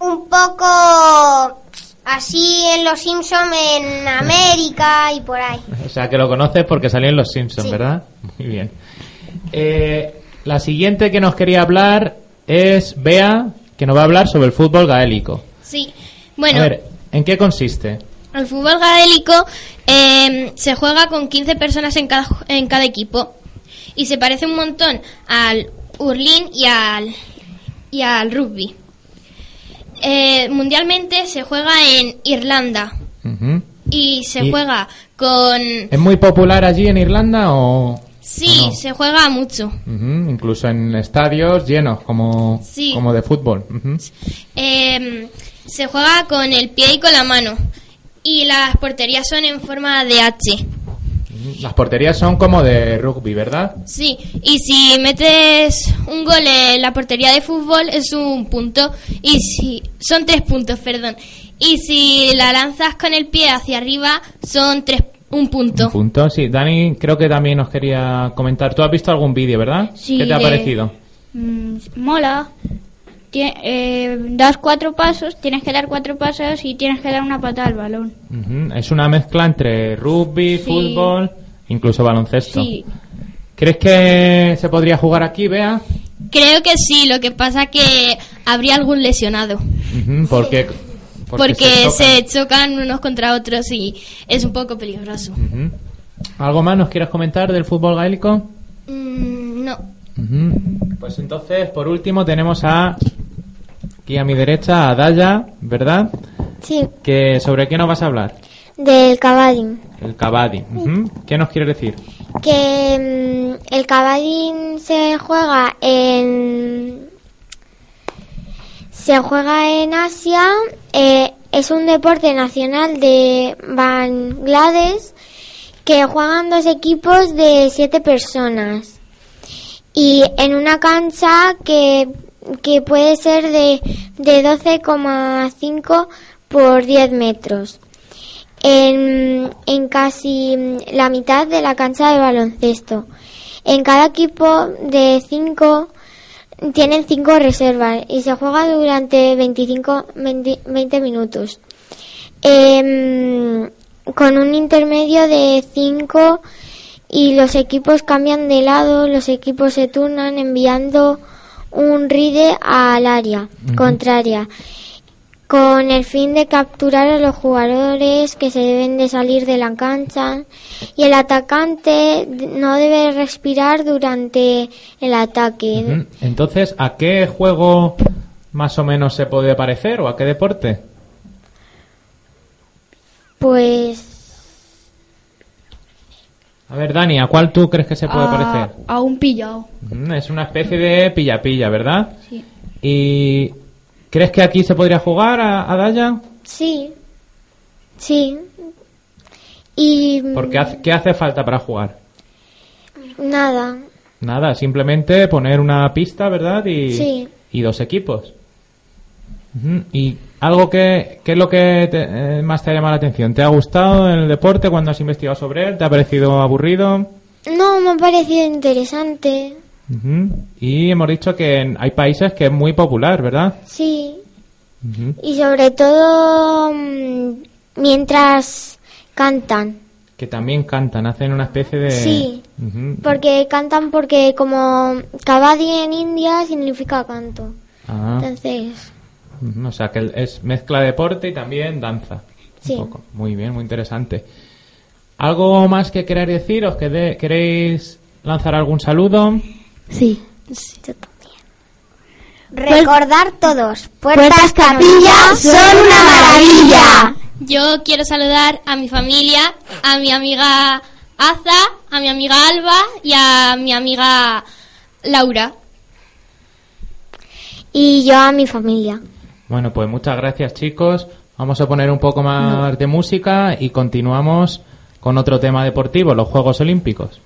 Un poco así en los Simpson en América y por ahí. <laughs> O sea, que lo conoces porque salió en Los Simpsons, Sí. ¿verdad? <laughs> Muy bien. Eh, la siguiente que nos quería hablar es Bea, que nos va a hablar sobre el fútbol gaélico. Sí. Bueno, A ver, ¿en qué consiste? el fútbol gaélico eh, se juega con 15 personas en cada, en cada equipo y se parece un montón al hurling y al, y al rugby. Eh, mundialmente se juega en Irlanda y se Y- juega con... ¿Es muy popular allí en Irlanda o...? Sí, o no? se juega mucho. Incluso en estadios llenos, como, Sí. como de fútbol. Eh, se juega con el pie y con la mano. Y las porterías son en forma de H. Las porterías son como de rugby, ¿verdad? Sí, y si metes un gol en la portería de fútbol es un punto. Y si son tres puntos, perdón. Y si la lanzas con el pie hacia arriba son tres, un punto. Un punto, sí. Dani creo que también nos quería comentar. ¿Tú has visto algún vídeo, verdad? Sí, ¿Qué te ha parecido? Mm, mola. Eh, das cuatro pasos, tienes que dar cuatro pasos y tienes que dar una patada al balón. Es una mezcla entre rugby, Sí. fútbol, incluso baloncesto. Sí. ¿Crees que se podría jugar aquí, Bea? Creo que sí, lo que pasa que habría algún lesionado. Porque, Porque, se se, chocan unos contra otros y es un poco peligroso. ¿Algo más nos quieres comentar del fútbol gaélico? Mm, no. Pues entonces, por último, tenemos a aquí a mi derecha a Daya, ¿verdad? Sí, Que ¿Sobre qué nos vas a hablar? del cabadín. El Kabaddi. Ujú. ¿Qué nos quieres decir? Que mm, el cabadín se juega en... Se juega en Asia, eh, es un deporte nacional de Bangladesh que juegan dos equipos de siete personas y en una cancha que, que puede ser de, de 12,5 por 10 metros en, en casi la mitad de la cancha de baloncesto. En cada equipo de cinco tienen cinco reservas y se juega durante 25 20, 20 minutos. Em, con un intermedio de 5 y los equipos cambian de lado, los equipos se turnan enviando un ride al área contraria con el fin de capturar a los jugadores que se deben de salir de la cancha y el atacante no debe respirar durante el ataque. Entonces, ¿a qué juego más o menos se puede parecer o a qué deporte? Pues A ver, Dani, ¿a cuál tú crees que se puede a, parecer? a un pillado. Ujú, Es una especie de pilla-pilla, ¿verdad? Sí. ¿Y crees que aquí se podría jugar a, a Daya? sí, sí. Y Porque hace- ¿qué hace falta para jugar? nada, Nada, simplemente poner una pista, ¿verdad? Y, Sí. y dos equipos. ¿Y algo que, qué es lo que te- eh, más te ha llamado la atención? ¿Te ha gustado el deporte cuando has investigado sobre él? ¿Te ha parecido aburrido? no me ha parecido interesante. Y hemos dicho que hay países que es muy popular, ¿verdad? Sí, y sobre todo mm, mientras cantan. Que también cantan, hacen una especie de... Sí. Porque cantan porque como Kabaddi en India significa canto. Ah. Entonces, O sea, que es mezcla de deporte y también danza. Sí. Un poco. Muy bien, muy interesante. ¿Algo más que queráis decir? ¿Os quede- queréis lanzar algún saludo? sí. Recordar todos, Puertas Puertas Capilla Capilla son una maravilla. Yo quiero saludar a mi familia, a mi amiga Aza, a mi amiga Alba y a mi amiga Laura. Y yo a mi familia. Bueno, pues muchas gracias chicos. Vamos a poner un poco más de música y continuamos con otro tema deportivo, los Juegos Olímpicos.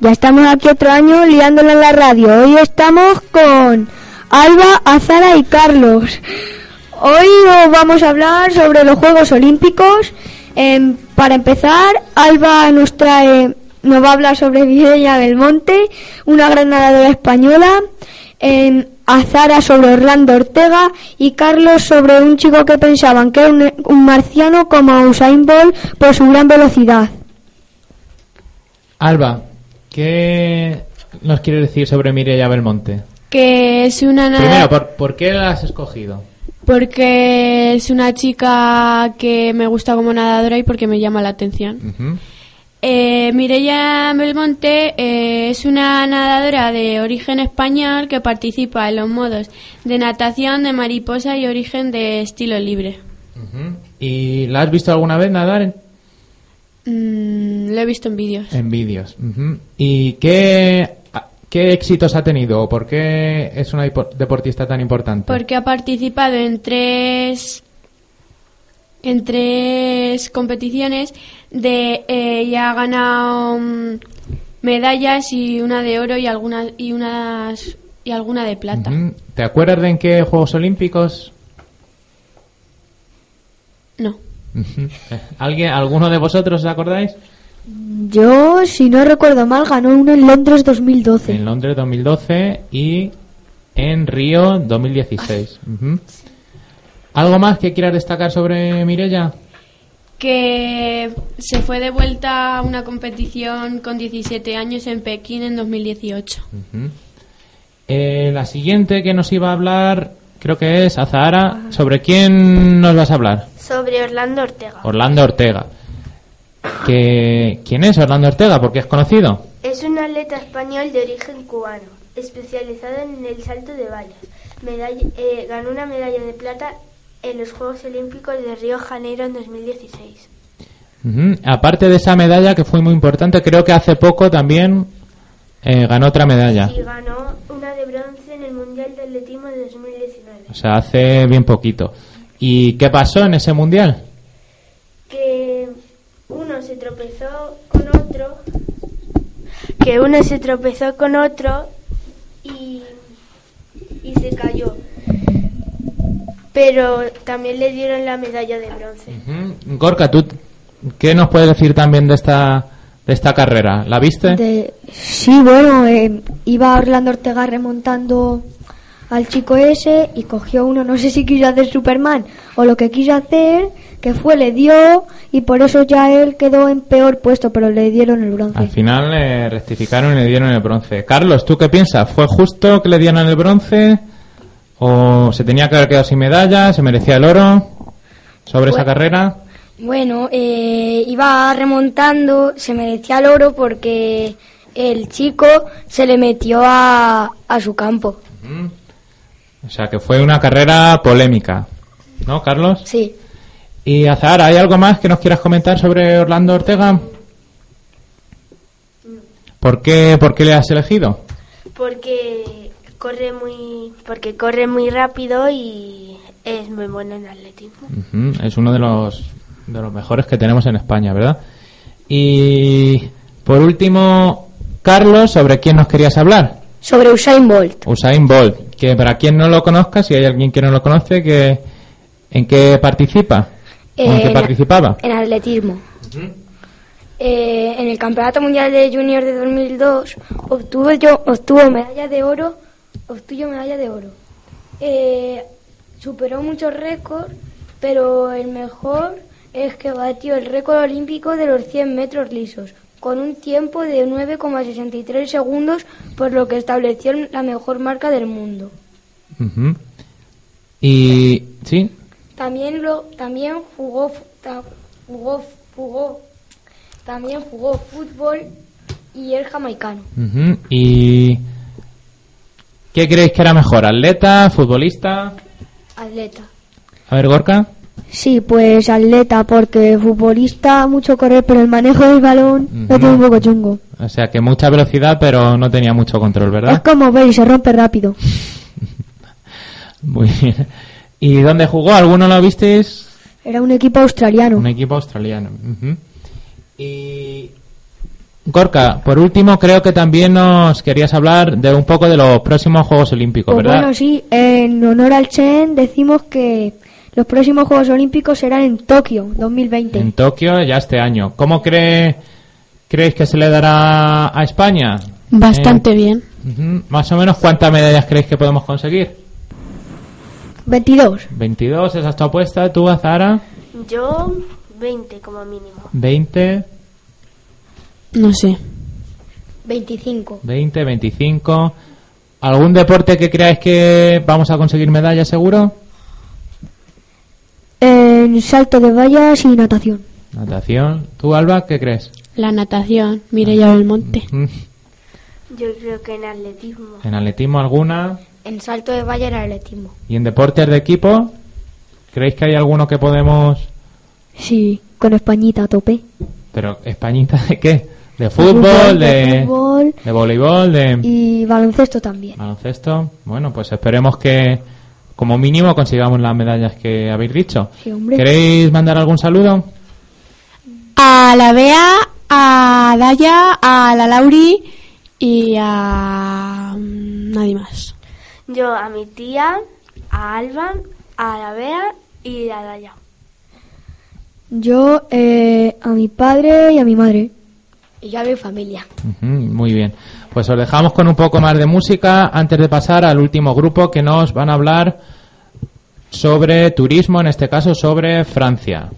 Ya estamos aquí otro año liándola en la radio. Hoy estamos con Alba, Azara y Carlos. Hoy os vamos a hablar sobre los Juegos Olímpicos. Em, para empezar, Alba nos trae, nos va a hablar sobre Mireia Belmonte, una gran nadadora española. Em, Azara sobre Orlando Ortega y Carlos sobre un chico que pensaban que era un, un marciano como Usain Bolt por su gran velocidad. Alba, ¿qué nos quiere decir sobre Mireia Belmonte? Que es una Primero, ¿por, por qué la has escogido? Porque es una chica que me gusta como nadadora y porque me llama la atención. Ujú. Eh, Mireia Belmonte eh, es una nadadora de origen español que participa en los modos de natación de mariposa y origen de estilo libre. ¿Y la has visto alguna vez nadar en, Mm, lo he visto en vídeos. en vídeos? Ujú. ¿Y qué, qué éxitos ha tenido? ¿O ¿Por qué es una depo- deportista tan importante? Porque ha participado en tres en tres competiciones de eh, y ha ganado mm, medallas y una de oro y algunas y unas y alguna de plata. ¿Te acuerdas de en qué Juegos Olímpicos? No. ¿Alguien, ¿Alguno de vosotros os acordáis? Yo, si no recuerdo mal, ganó uno en Londres 2012. En Londres 2012 y en Río 2016. Ujú. ¿Algo más que quieras destacar sobre Mirella? Que se fue de vuelta a una competición con 17 años en Pekín en 2018. Ujú. Eh, la siguiente que nos iba a hablar, creo que es Azahara. ¿Sobre quién nos vas a hablar? Sobre Orlando Ortega. Orlando Ortega. ¿Quién es Orlando Ortega? Porque es conocido. Es un atleta español de origen cubano, especializado en el salto de vallas. Medalla- eh, ganó una medalla de plata en los Juegos Olímpicos de Río de Janeiro en 2016. Ujú. Aparte de esa medalla que fue muy importante, creo que hace poco también eh, ganó otra medalla. Y ganó una de bronce en el Mundial de Atletismo de 2019. O sea, hace bien poquito. ¿Y qué pasó en ese mundial? Que uno se tropezó con otro. Que uno se tropezó con otro y, y se cayó. Pero también le dieron la medalla de bronce. Gorka, ¿tú qué nos puedes decir también de esta, de esta carrera? ¿La viste? De- Sí, bueno, eh, iba Orlando Ortega remontando al chico ese y cogió uno, no sé si quiso hacer Superman o lo que quiso hacer, que fue, le dio y por eso ya él quedó en peor puesto, pero le dieron el bronce. Al final le rectificaron y le dieron el bronce. Carlos, ¿tú qué piensas? ¿Fue justo que le dieran el bronce? ¿O se tenía que haber quedado sin medalla? ¿Se merecía el oro sobre esa carrera? Bueno, eh, iba remontando, se merecía el oro porque el chico se le metió a, a su campo. O sea, que fue una carrera polémica. ¿No, Carlos? Sí. Y Azahara, ¿hay algo más que nos quieras comentar sobre Orlando Ortega? ¿Por qué, por qué le has elegido? Porque corre muy, porque corre muy rápido y es muy bueno en atletismo. Es uno de los, de los mejores que tenemos en España, ¿verdad? Y por último, Carlos, ¿sobre quién nos querías hablar? Sobre Usain Bolt. Usain Bolt, que para quien no lo conozca, si hay alguien que no lo conoce, que ¿en qué participa? ¿O ¿En Eh, qué participaba? En atletismo. Eh, en el Campeonato Mundial de Junior de 2002 obtuvo yo obtuvo medalla de oro, obtuvo medalla de oro. Eh, superó muchos récords, pero el mejor es que batió el récord olímpico de los 100 metros lisos con un tiempo de 9,63 segundos, por lo que estableció la mejor marca del mundo. Y sí, También lo también jugó jugó jugó también jugó fútbol y es jamaicano. y ¿qué creéis que era mejor, atleta, futbolista? Atleta. A ver, Gorka. Sí, pues atleta, porque futbolista, mucho correr, pero el manejo del balón lo tiene un poco chungo. O sea, que mucha velocidad, pero no tenía mucho control, Es ¿verdad? como ver y se rompe rápido. <laughs> Muy bien. ¿Y dónde jugó? ¿Alguno lo visteis? Era un equipo australiano. Un equipo australiano. Y Gorka, por último, creo que también nos querías hablar de un poco de los próximos Juegos Olímpicos, Pues ¿verdad? bueno, sí, en honor al Chen decimos que los próximos Juegos Olímpicos serán en Tokio 2020. En Tokio ya este año. ¿Cómo cree, creéis que se le dará a España? Bastante Eh, bien. Más o menos, ¿cuántas medallas creéis que podemos conseguir? 22. 22, esa es tu apuesta. ¿Tú, Azara? Yo 20 como mínimo. 20, No sé. 25. 20, 25. ¿Algún deporte que creáis que vamos a conseguir medallas seguro? En salto de vallas y natación. Natación. ¿Tú, Alba, qué crees? La natación, Mireia Belmonte. Mm. Yo creo que en atletismo. ¿En atletismo alguna? En salto de valla en atletismo. ¿Y en deportes de equipo? ¿Creéis que hay alguno que podemos...? Sí, con Españita a tope. Pero, ¿Españita de qué? ¿De fútbol? ¿De, fútbol de voleibol? ¿De y baloncesto también. baloncesto? Bueno, pues esperemos que como mínimo consigamos las medallas que habéis dicho. Sí. ¿Queréis mandar algún saludo? A la Bea, a Daya, a la Lauri y a mm, nadie más. Yo a mi tía, a Alba, a la Bea y a Daya. Yo eh, a mi padre y a mi madre. Y yo a mi familia. Muy bien. Pues os dejamos con un poco más de música antes de pasar al último grupo que nos van a hablar sobre turismo, en este caso sobre Francia.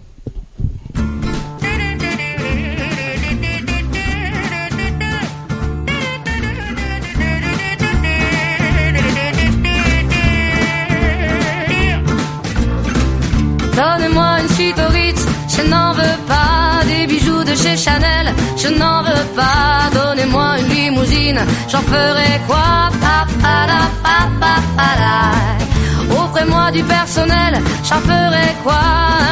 Je n'en veux pas. Donnez-moi une limousine, j'en ferai quoi? Offrez-moi du personnel, j'en ferai quoi?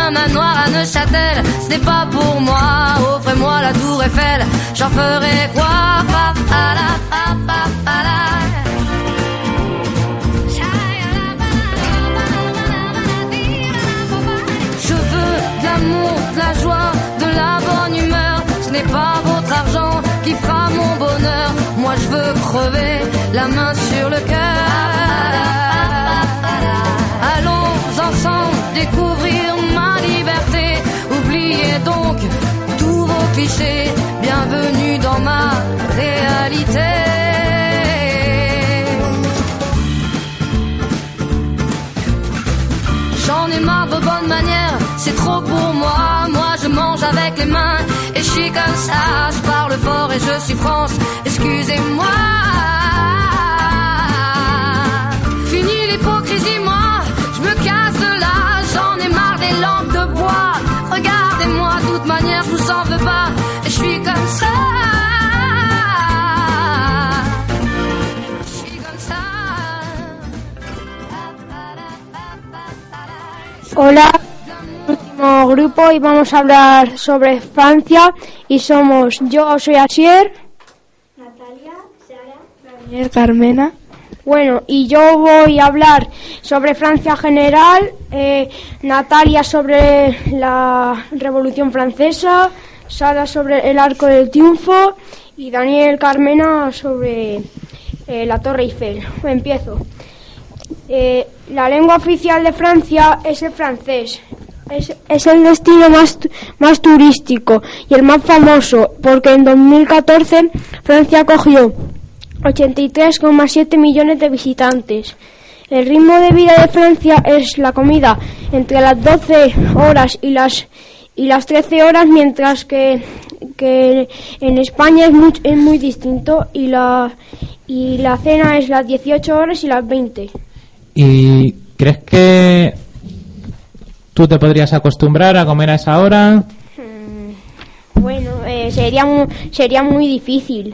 Un manoir à Neuchâtel, ce n'est pas pour moi. Offrez-moi la tour Eiffel, j'en ferai quoi? Je veux de l'amour, de la joie, de la bonne humeur. Qui fera mon bonheur. Moi je veux crever la main sur le cœur. Allons ensemble découvrir ma liberté. Oubliez donc tous vos clichés. Bienvenue dans ma réalité. J'en ai marre de bonnes manières, c'est trop pour moi. Moi je mange avec les mains et je suis comme ça. Je parle fort et je suis France, excusez-moi. Fini l'hypocrisie, moi, je me casse de là. J'en ai marre des lampes de bois. Regardez-moi, de toute manière, je vous en veux pas. Et je suis comme ça. Hola, grupo y vamos a hablar sobre Francia y somos yo soy Asier, Daniel Carmena. Bueno, y yo voy a hablar sobre Francia general, eh, Natalia sobre la Revolución Francesa, Sara sobre el Arco del Triunfo y Daniel Carmena sobre eh, la Torre Eiffel. Empiezo. Eh, la lengua oficial de Francia es el francés. Es, es el destino más, más turístico y el más famoso porque en 2014 Francia acogió 83,7 millones de visitantes. El ritmo de vida de Francia es la comida entre las 12 horas y las y las 13 horas, mientras que, que en España es muy, es muy distinto y la y la cena es las 18 horas y las 20. ¿Y crees que tú te podrías acostumbrar a comer a esa hora? Bueno, eh, sería mu- sería muy difícil.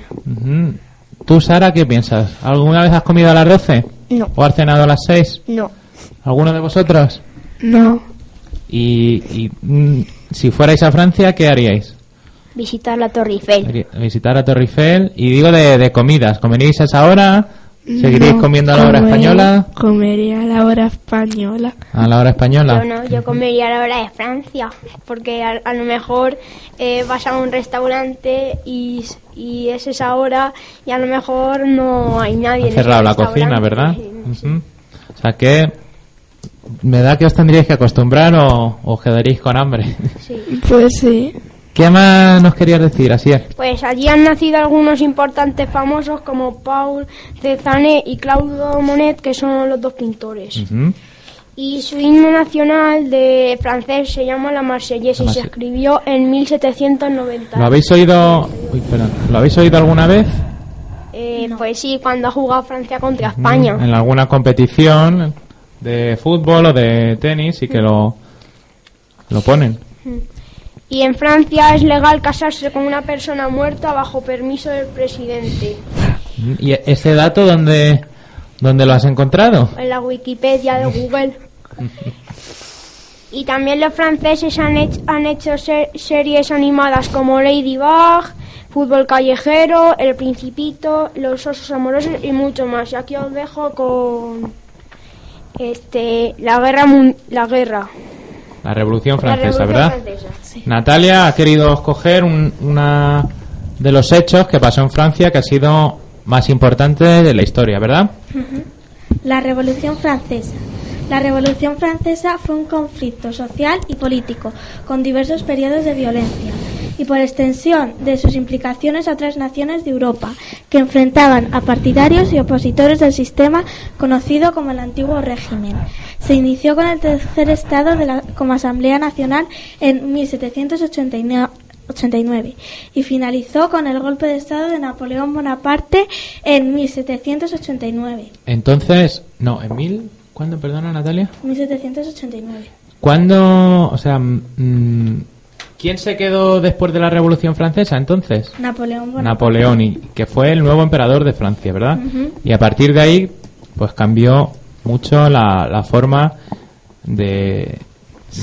¿Tú, Sara, qué piensas? ¿Alguna vez has comido a las 12? No. ¿O has cenado a las 6? No. ¿Alguno de vosotros? No. Y, y, mm, si fuerais a Francia, ¿qué haríais? Visitar la Torre Eiffel. Visitar a Torre Eiffel. Y digo de, de comidas. ¿Comeríais a esa hora? ¿Seguiríais No, comiendo a la hora comería- española? Comería a la hora española. A la hora española. Yo no, yo comería a la hora de Francia, porque a, a lo mejor eh, vas a un restaurante y, y es esa hora y a lo mejor no hay nadie. Ha en cerrado la cocina. ¿verdad? Ujú. O sea que me da que os tendríais que acostumbrar o o os quedaríais con hambre. Pues sí. ¿Qué más nos querías decir, así es? Pues allí han nacido algunos importantes famosos como Paul Cézanne y Claude Monet, que son los dos pintores. Ujú. Y su himno nacional de francés se llama La Marseillaise La y se escribió en 1790. ¿Lo habéis oído? Uy, perdón. ¿Lo habéis oído alguna vez? Eh, Pues sí, cuando ha jugado Francia contra España. En alguna competición de fútbol o de tenis y que lo lo ponen. Y en Francia es legal casarse con una persona muerta bajo permiso del presidente. ¿Y ese dato dónde, dónde lo has encontrado? En la Wikipedia de Google. <laughs> Y también los franceses han hecho, han hecho ser- series animadas como Ladybug, Fútbol Callejero, El Principito, Los Osos Amorosos y mucho más. Y aquí os dejo con este la guerra la guerra. La Revolución La Francesa, Revolución ¿verdad? Francesa, sí. Natalia ha querido escoger un- una de los hechos que pasó en Francia que ha sido más importante de la historia, ¿verdad? La Revolución Francesa. La Revolución Francesa fue un conflicto social y político con diversos periodos de violencia y por extensión de sus implicaciones a otras naciones de Europa que enfrentaban a partidarios y opositores del sistema conocido como el antiguo régimen. Se inició con el tercer estado de la, como Asamblea Nacional en 1789 89, y finalizó con el golpe de Estado de Napoleón Bonaparte en 1789. Entonces, no, en mil, ¿cuándo, perdona Natalia? 1789. ¿Cuándo, o sea, mm, quién se quedó después de la Revolución Francesa entonces? Napoleón Bonaparte. Napoleón, y que fue el nuevo emperador de Francia, ¿verdad? Y a partir de ahí, pues cambió mucho la, la forma de,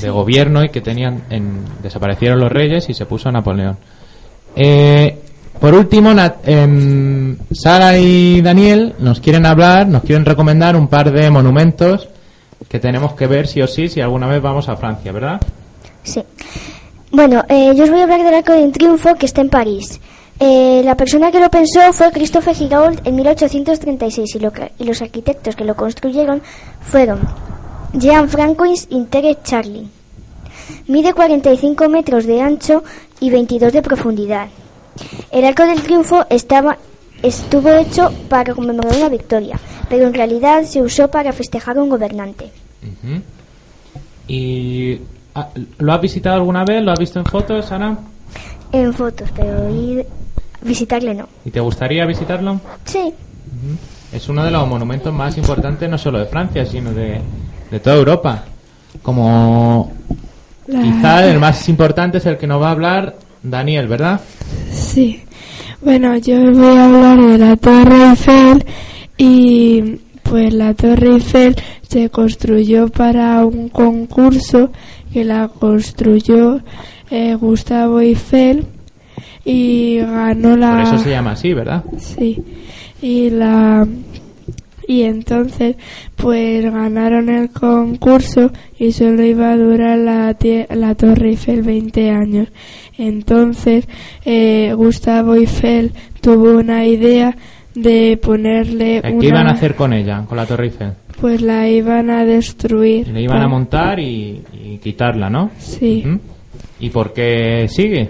de gobierno y que tenían, en, desaparecieron los reyes y se puso Napoleón. Eh, por último, Nat- em, Sara y Daniel nos quieren hablar, nos quieren recomendar un par de monumentos que tenemos que ver sí o sí si alguna vez vamos a Francia, ¿verdad? Sí. Bueno, eh, yo os voy a hablar del Arco de Triunfo que está en París. Eh, la persona que lo pensó fue Christophe Girault en 1836 y, lo los arquitectos que lo construyeron fueron Jean Francois y Tere Charlie. Mide 45 metros de ancho y 22 de profundidad. El Arco del Triunfo estaba, estuvo hecho para conmemorar una victoria, pero en realidad se usó para festejar a un gobernante. ¿Y lo has visitado alguna vez? ¿Lo has visto en fotos, Sara? En fotos, pero ir visitarle no. ¿Y te gustaría visitarlo? Sí. Es uno de los monumentos más importantes no solo de Francia, sino de, de toda Europa. Como La- quizá el más importante es el que nos va a hablar Daniel, ¿verdad? Sí. Bueno, yo os voy a hablar de la Torre Eiffel y pues la Torre Eiffel se construyó para un concurso que la construyó eh, Gustavo Eiffel y ganó la Por eso se llama así, ¿verdad? Sí. Y la y entonces pues ganaron el concurso y solo iba a durar la, la Torre Eiffel 20 años. Entonces eh, Gustavo Eiffel tuvo una idea de ponerle ¿Qué una iban a hacer con ella, con la Torre Eiffel? Pues la iban a destruir. Le iban a montar y, y quitarla, ¿no? Sí. ¿Y por qué sigue?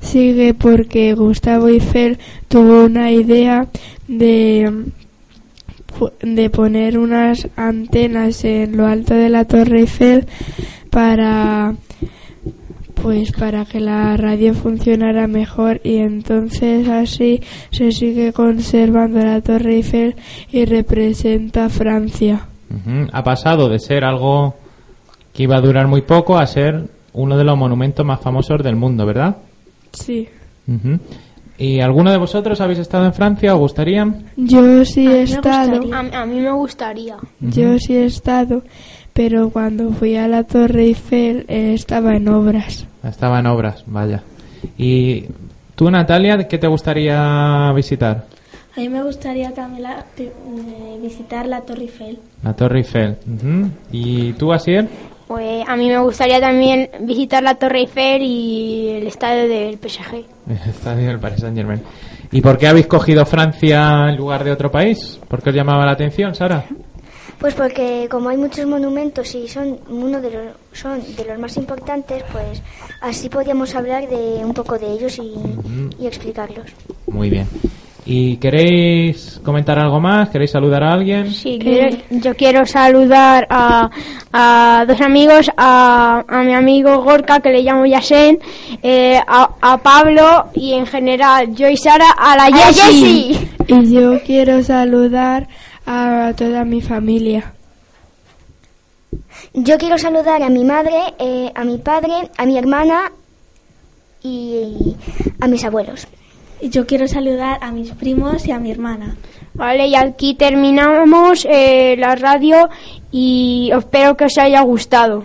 Sigue porque Gustavo Eiffel tuvo una idea de, de poner unas antenas en lo alto de la Torre Eiffel para pues para que la radio funcionara mejor y entonces así se sigue conservando la Torre Eiffel y representa a Francia. Ha pasado de ser algo que iba a durar muy poco a ser uno de los monumentos más famosos del mundo, ¿verdad? Sí. ¿Y alguno de vosotros habéis estado en Francia? ¿Os gustaría? Yo sí he estado. A, a mí me gustaría. Yo sí he estado, pero cuando fui a la Torre Eiffel eh, estaba en obras. Estaba en obras, vaya. ¿Y tú, Natalia, qué te gustaría visitar? A mí me gustaría también la- eh, visitar la Torre Eiffel. La Torre Eiffel. Ujú. ¿Y tú, Asier? Pues a mí me gustaría también visitar la Torre Eiffel y el estadio del PSG. <laughs> El estadio del Paris Saint Germain. ¿Y por qué habéis cogido Francia en lugar de otro país? ¿Por qué os llamaba la atención, Sara? Pues porque como hay muchos monumentos y son uno de los son de los más importantes, pues así podríamos hablar de un poco de ellos y, y explicarlos. Muy bien. ¿Y queréis comentar algo más? ¿Queréis saludar a alguien? Sí, quiero- yo quiero saludar a, a dos amigos, a, a mi amigo Gorka, que le llamo Yasen, eh, a, a Pablo y en general yo y Sara a la Jessie. Y yo quiero saludar a toda mi familia. Yo quiero saludar a mi madre, eh, a mi padre, a mi hermana y a mis abuelos. Y yo quiero saludar a mis primos y a mi hermana. Vale, y aquí terminamos eh, la radio y espero que os haya gustado.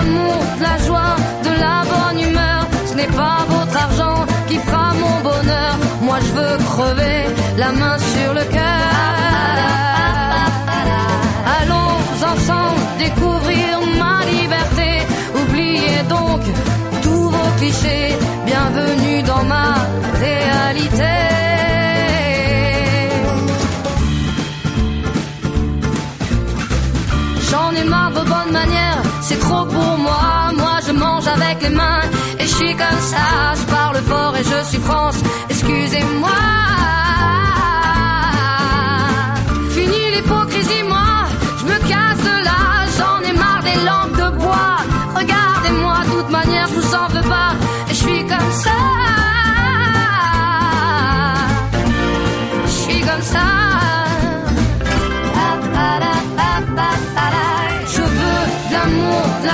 L'amour, de la joie, de la bonne humeur. Ce n'est pas votre argent qui fera mon bonheur. Moi je veux crever la main sur le cœur. Allons ensemble découvrir ma liberté. Oubliez donc tous vos clichés. Bienvenue dans ma réalité. C'est trop pour moi. Moi je mange avec les mains et je suis comme ça. Je parle fort et je suis France, excusez-moi. Fini l'hypocrisie,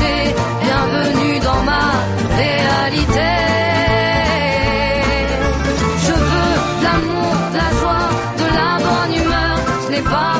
Bienvenue dans ma réalité. Je veux l'amour, la joie, de la bonne humeur. Ce n'est pas